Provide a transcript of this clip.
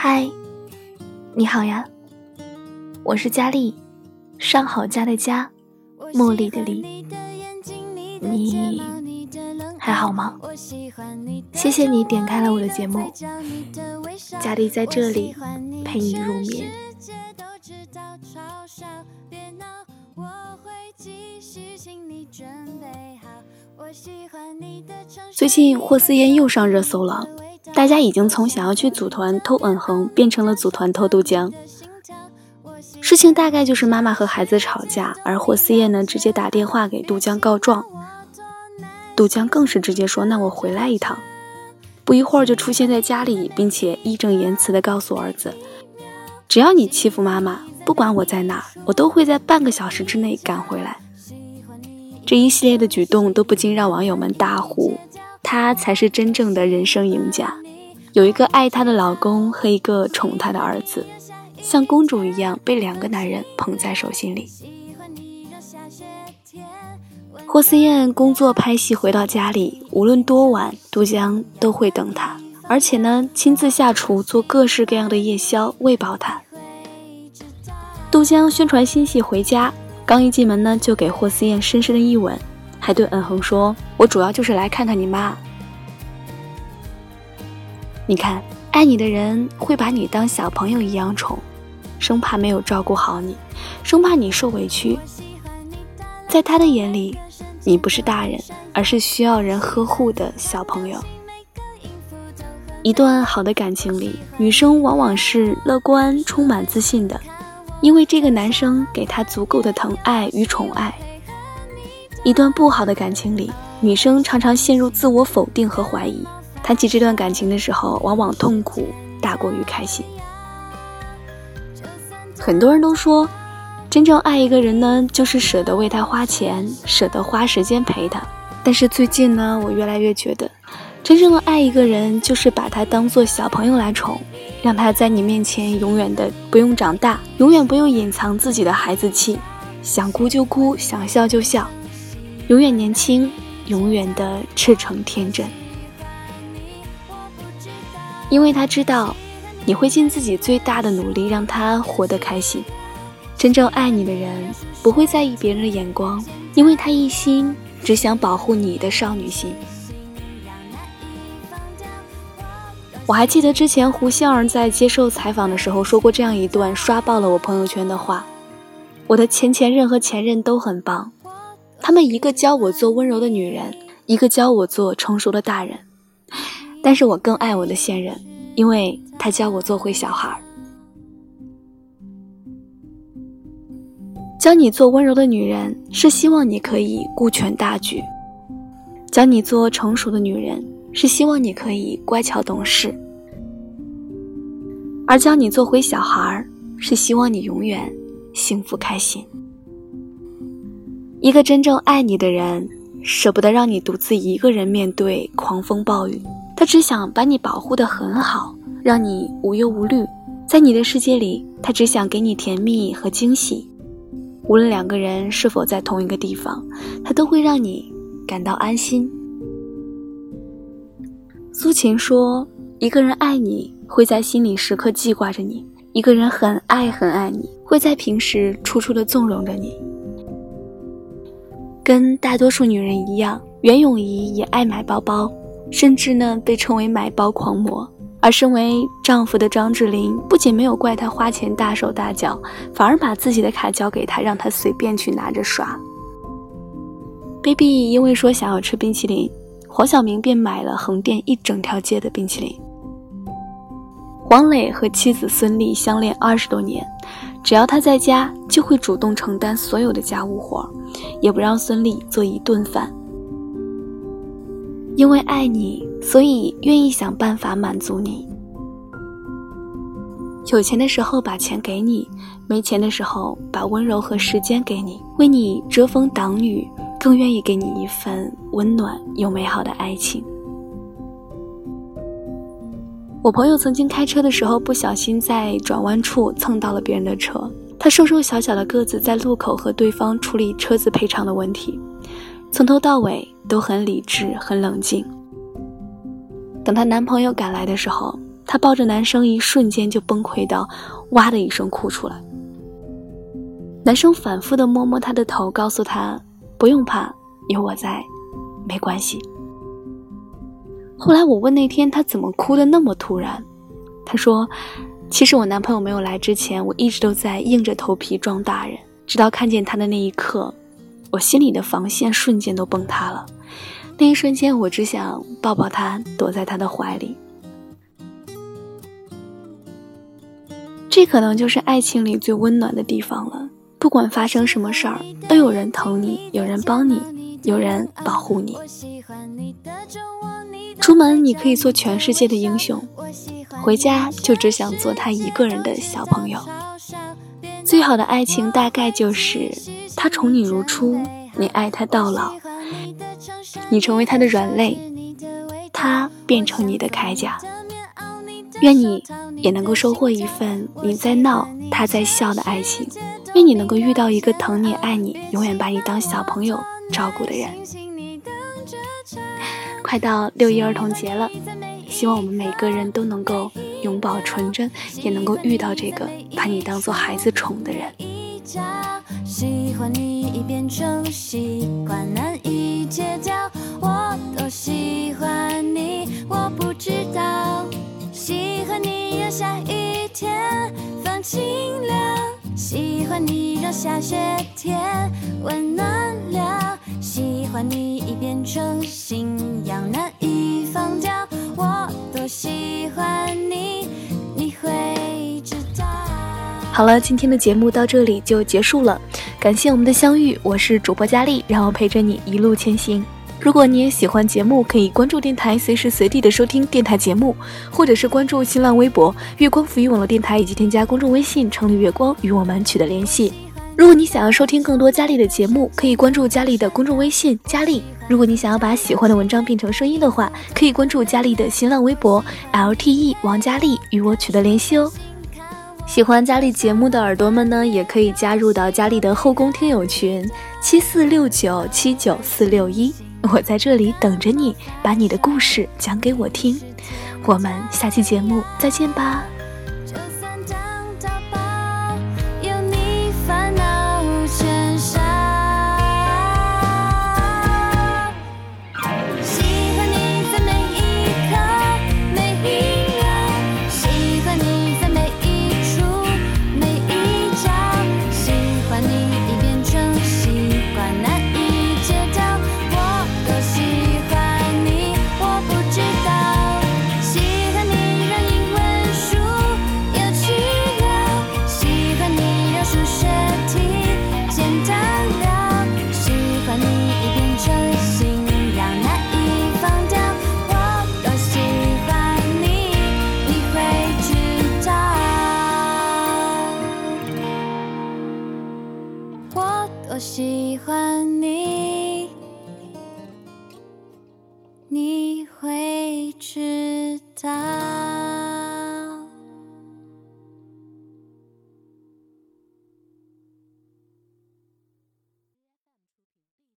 嗨，你好呀，我是佳丽，上好佳的佳，茉莉的莉，你还好吗？谢谢你点开了我的节目，佳丽在这里陪你入眠。最近霍思燕又上热搜了，大家已经从想要去组团偷吻痕变成了组团偷豆浆。事情大概就是妈妈和孩子吵架，而霍思燕呢直接打电话给杜江告状，杜江更是直接说：“那我回来一趟。”不一会儿就出现在家里，并且义正言辞地告诉儿子：“只要你欺负妈妈，不管我在哪，我都会在半个小时之内赶回来。”这一系列的举动都不禁让网友们大呼：“他才是真正的人生赢家，有一个爱她的老公和一个宠她的儿子，像公主一样被两个男人捧在手心里。”霍思燕工作拍戏回到家里，无论多晚，杜江都会等她，而且呢，亲自下厨做各式各样的夜宵喂饱她。杜江宣传新戏回家。刚一进门呢，就给霍思燕深深的一吻，还对恩恒说：“我主要就是来看看你妈。你看，爱你的人会把你当小朋友一样宠，生怕没有照顾好你，生怕你受委屈。在他的眼里，你不是大人，而是需要人呵护的小朋友。一段好的感情里，女生往往是乐观、充满自信的。”因为这个男生给她足够的疼爱与宠爱。一段不好的感情里，女生常常陷入自我否定和怀疑，谈起这段感情的时候，往往痛苦大过于开心。很多人都说，真正爱一个人呢，就是舍得为他花钱，舍得花时间陪他。但是最近呢，我越来越觉得。真正的爱一个人，就是把他当做小朋友来宠，让他在你面前永远的不用长大，永远不用隐藏自己的孩子气，想哭就哭，想笑就笑，永远年轻，永远的赤诚天真。因为他知道，你会尽自己最大的努力让他活得开心。真正爱你的人，不会在意别人的眼光，因为他一心只想保护你的少女心。我还记得之前胡杏儿在接受采访的时候说过这样一段刷爆了我朋友圈的话：“我的前前任和前任都很棒，他们一个教我做温柔的女人，一个教我做成熟的大人。但是我更爱我的现任，因为他教我做回小孩儿。教你做温柔的女人，是希望你可以顾全大局；教你做成熟的女人。”是希望你可以乖巧懂事，而教你做回小孩儿，是希望你永远幸福开心。一个真正爱你的人，舍不得让你独自一个人面对狂风暴雨，他只想把你保护得很好，让你无忧无虑。在你的世界里，他只想给你甜蜜和惊喜。无论两个人是否在同一个地方，他都会让你感到安心。苏秦说：“一个人爱你，会在心里时刻记挂着你；一个人很爱很爱你，会在平时处处的纵容着你。”跟大多数女人一样，袁咏仪也爱买包包，甚至呢被称为买包狂魔。而身为丈夫的张智霖，不仅没有怪他花钱大手大脚，反而把自己的卡交给他，让他随便去拿着刷。baby 因为说想要吃冰淇淋。黄晓明便买了横店一整条街的冰淇淋。黄磊和妻子孙俪相恋二十多年，只要他在家，就会主动承担所有的家务活，也不让孙俪做一顿饭。因为爱你，所以愿意想办法满足你。有钱的时候把钱给你，没钱的时候把温柔和时间给你，为你遮风挡雨。更愿意给你一份温暖又美好的爱情。我朋友曾经开车的时候不小心在转弯处蹭到了别人的车，他瘦瘦小小的个子在路口和对方处理车子赔偿的问题，从头到尾都很理智很冷静。等她男朋友赶来的时候，她抱着男生，一瞬间就崩溃到哇的一声哭出来。男生反复的摸摸她的头，告诉她不用怕，有我在，没关系。后来我问那天她怎么哭的那么突然，她说：“其实我男朋友没有来之前，我一直都在硬着头皮装大人，直到看见他的那一刻，我心里的防线瞬间都崩塌了。那一瞬间，我只想抱抱他，躲在他的怀里。”这可能就是爱情里最温暖的地方了。不管发生什么事儿，都有人疼你，有人帮你，有人保护你。出门你可以做全世界的英雄，回家就只想做他一个人的小朋友。最好的爱情大概就是他宠你如初，你爱他到老，你成为他的软肋，他变成你的铠甲。愿你也能够收获一份你在闹，他在笑的爱情。愿你能够遇到一个疼你、爱你、永远把你当小朋友照顾的人。快到六一儿童节了，希望我们每个人都能够永葆纯真，也能够遇到这个把你当做孩子宠的人。喜欢你已变成习惯，难以戒掉。我多喜欢你，我不知道。喜欢你让下雨天放晴了，喜欢你让下雪天温暖了，喜欢你已变成信仰难以放掉。我多喜欢你，你会知道。好了，今天的节目到这里就结束了，感谢我们的相遇，我是主播佳丽，让我陪着你一路前行。如果你也喜欢节目，可以关注电台，随时随地的收听电台节目，或者是关注新浪微博“月光浮语网络电台”，以及添加公众微信“城里月光”与我们取得联系。如果你想要收听更多佳丽的节目，可以关注佳丽的公众微信“佳丽”。如果你想要把喜欢的文章变成声音的话，可以关注佳丽的新浪微博 “lte 王佳丽”与我取得联系哦。喜欢佳丽节目的耳朵们呢，也可以加入到佳丽的后宫听友群七四六九七九四六一。我在这里等着你，把你的故事讲给我听。我们下期节目再见吧。喜欢你，你会知道。